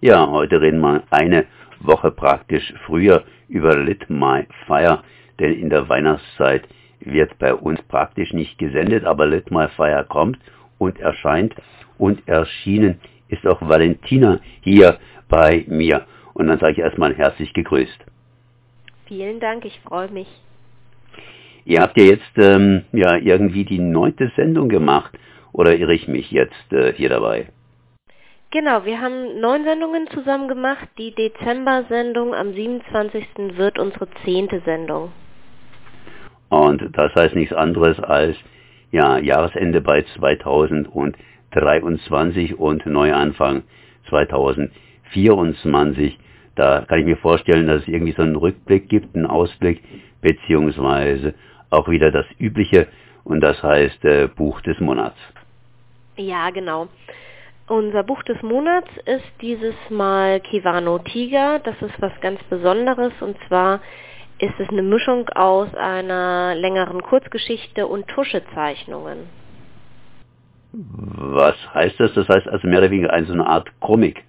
Ja, heute reden wir eine Woche praktisch früher über Lit My Fire, denn in der Weihnachtszeit wird bei uns praktisch nicht gesendet, aber Lit My Fire kommt und erscheint und erschienen ist auch Valentina hier bei mir. Und dann sage ich erstmal herzlich gegrüßt. Vielen Dank, ich freue mich. Ihr habt ja jetzt ähm, ja irgendwie die neunte Sendung gemacht, oder irre ich mich jetzt äh, hier dabei? Genau, wir haben neun Sendungen zusammen gemacht. Die Dezember-Sendung am 27. wird unsere zehnte Sendung. Und das heißt nichts anderes als ja, Jahresende bei 2023 und Neuanfang 2024. Da kann ich mir vorstellen, dass es irgendwie so einen Rückblick gibt, einen Ausblick, beziehungsweise auch wieder das Übliche und das heißt äh, Buch des Monats. Ja, genau. Unser Buch des Monats ist dieses Mal Kivano Tiger. Das ist was ganz Besonderes und zwar ist es eine Mischung aus einer längeren Kurzgeschichte und Tuschezeichnungen. Was heißt das? Das heißt also mehr oder weniger eine, so eine Art Comic.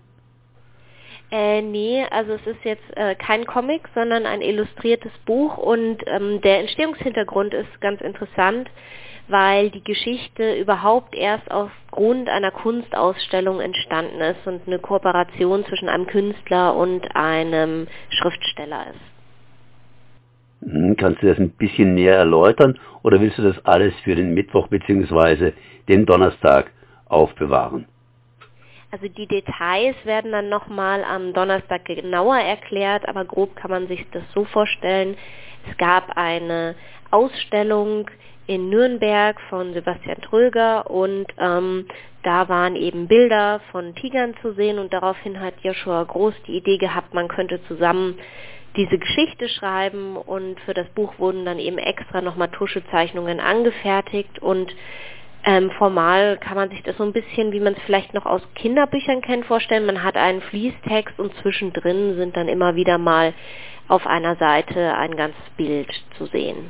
Äh, nee, also es ist jetzt äh, kein Comic, sondern ein illustriertes Buch und ähm, der Entstehungshintergrund ist ganz interessant, weil die Geschichte überhaupt erst aufgrund einer Kunstausstellung entstanden ist und eine Kooperation zwischen einem Künstler und einem Schriftsteller ist. Hm, kannst du das ein bisschen näher erläutern oder willst du das alles für den Mittwoch bzw. den Donnerstag aufbewahren? Also die Details werden dann nochmal am Donnerstag genauer erklärt, aber grob kann man sich das so vorstellen. Es gab eine Ausstellung in Nürnberg von Sebastian Tröger und ähm, da waren eben Bilder von Tigern zu sehen und daraufhin hat Joshua Groß die Idee gehabt, man könnte zusammen diese Geschichte schreiben und für das Buch wurden dann eben extra nochmal Tuschezeichnungen angefertigt und ähm, formal kann man sich das so ein bisschen, wie man es vielleicht noch aus Kinderbüchern kennt, vorstellen. Man hat einen Fließtext und zwischendrin sind dann immer wieder mal auf einer Seite ein ganzes Bild zu sehen.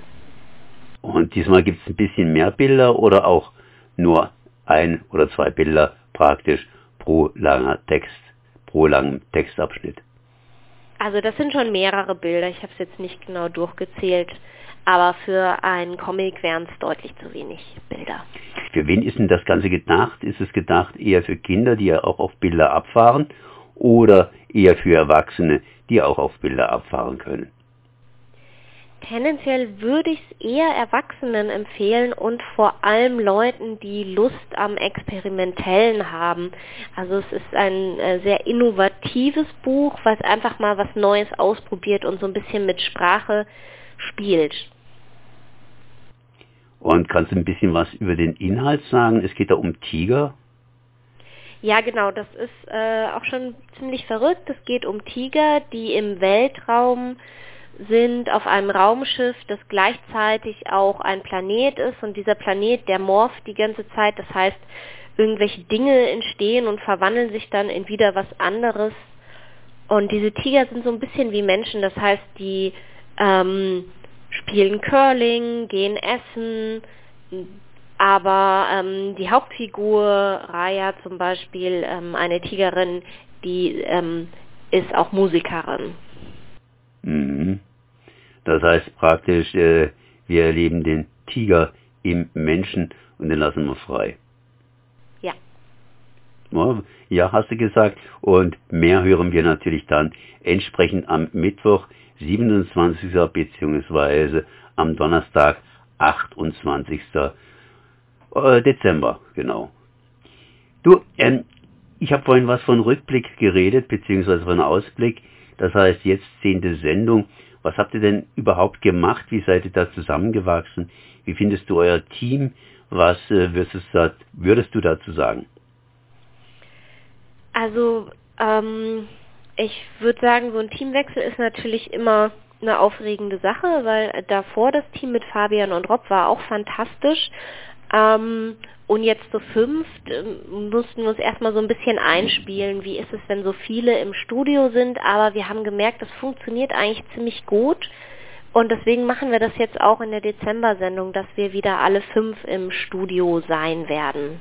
Und diesmal gibt es ein bisschen mehr Bilder oder auch nur ein oder zwei Bilder praktisch pro langer Text, pro langem Textabschnitt. Also das sind schon mehrere Bilder. Ich habe es jetzt nicht genau durchgezählt aber für einen Comic wären es deutlich zu wenig Bilder. Für wen ist denn das Ganze gedacht? Ist es gedacht eher für Kinder, die ja auch auf Bilder abfahren, oder eher für Erwachsene, die auch auf Bilder abfahren können? Tendenziell würde ich es eher Erwachsenen empfehlen und vor allem Leuten, die Lust am Experimentellen haben. Also es ist ein äh, sehr innovatives Buch, was einfach mal was Neues ausprobiert und so ein bisschen mit Sprache spielt. Und kannst du ein bisschen was über den Inhalt sagen? Es geht da um Tiger. Ja, genau, das ist äh, auch schon ziemlich verrückt. Es geht um Tiger, die im Weltraum sind auf einem Raumschiff, das gleichzeitig auch ein Planet ist und dieser Planet, der morpht die ganze Zeit. Das heißt, irgendwelche Dinge entstehen und verwandeln sich dann in wieder was anderes. Und diese Tiger sind so ein bisschen wie Menschen, das heißt, die ähm, spielen Curling, gehen essen, aber ähm, die Hauptfigur, Raya zum Beispiel, ähm, eine Tigerin, die ähm, ist auch Musikerin. Mhm. Das heißt praktisch, äh, wir erleben den Tiger im Menschen und den lassen wir frei. Ja. Ja, hast du gesagt. Und mehr hören wir natürlich dann entsprechend am Mittwoch 27. bzw. am Donnerstag 28. Äh, Dezember, genau. Du, ähm, ich habe vorhin was von Rückblick geredet, beziehungsweise von Ausblick. Das heißt, jetzt zehnte Sendung. Was habt ihr denn überhaupt gemacht? Wie seid ihr da zusammengewachsen? Wie findest du euer Team? Was äh, würdest, du, dazu sagen? Also, ähm, ich würde sagen, so ein Teamwechsel ist natürlich immer eine aufregende Sache, weil davor das Team mit Fabian und Rob war auch fantastisch. Ähm, und jetzt zu fünft ähm, mussten wir uns erstmal so ein bisschen einspielen, wie ist es, wenn so viele im Studio sind, aber wir haben gemerkt, das funktioniert eigentlich ziemlich gut. Und deswegen machen wir das jetzt auch in der Dezember-Sendung, dass wir wieder alle fünf im Studio sein werden.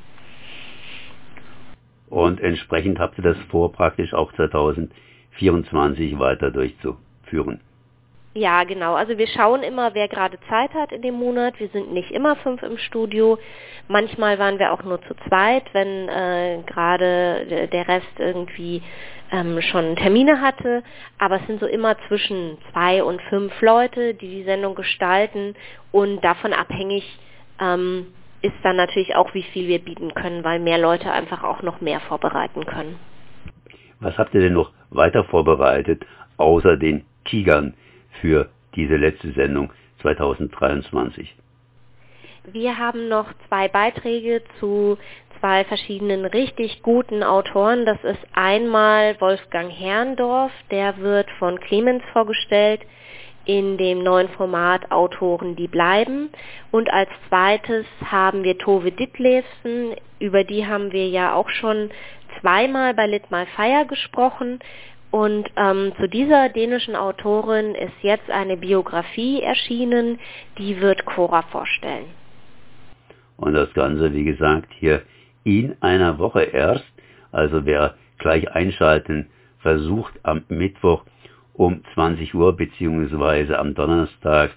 Und entsprechend habt ihr das vor, praktisch auch 2024 weiter durchzuführen. Ja, genau. Also wir schauen immer, wer gerade Zeit hat in dem Monat. Wir sind nicht immer fünf im Studio. Manchmal waren wir auch nur zu zweit, wenn äh, gerade der Rest irgendwie ähm, schon Termine hatte. Aber es sind so immer zwischen zwei und fünf Leute, die die Sendung gestalten. Und davon abhängig ähm, ist dann natürlich auch, wie viel wir bieten können, weil mehr Leute einfach auch noch mehr vorbereiten können. Was habt ihr denn noch weiter vorbereitet, außer den Tigern? Für diese letzte Sendung 2023. Wir haben noch zwei Beiträge zu zwei verschiedenen richtig guten Autoren. Das ist einmal Wolfgang Herrndorf, der wird von Clemens vorgestellt in dem neuen Format Autoren, die bleiben. Und als zweites haben wir Tove Ditlevsen, über die haben wir ja auch schon zweimal bei Lit My Fire gesprochen. Und ähm, zu dieser dänischen Autorin ist jetzt eine Biografie erschienen, die wird Cora vorstellen. Und das Ganze, wie gesagt, hier in einer Woche erst. Also wer gleich einschalten versucht am Mittwoch um 20 Uhr beziehungsweise am Donnerstag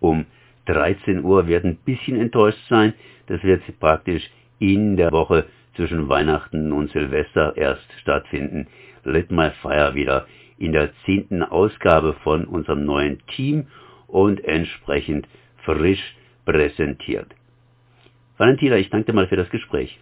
um 13 Uhr wird ein bisschen enttäuscht sein. Das wird praktisch in der Woche zwischen Weihnachten und Silvester erst stattfinden. Lit My Fire wieder in der zehnten Ausgabe von unserem neuen Team und entsprechend frisch präsentiert. Valentina, ich danke dir mal für das Gespräch.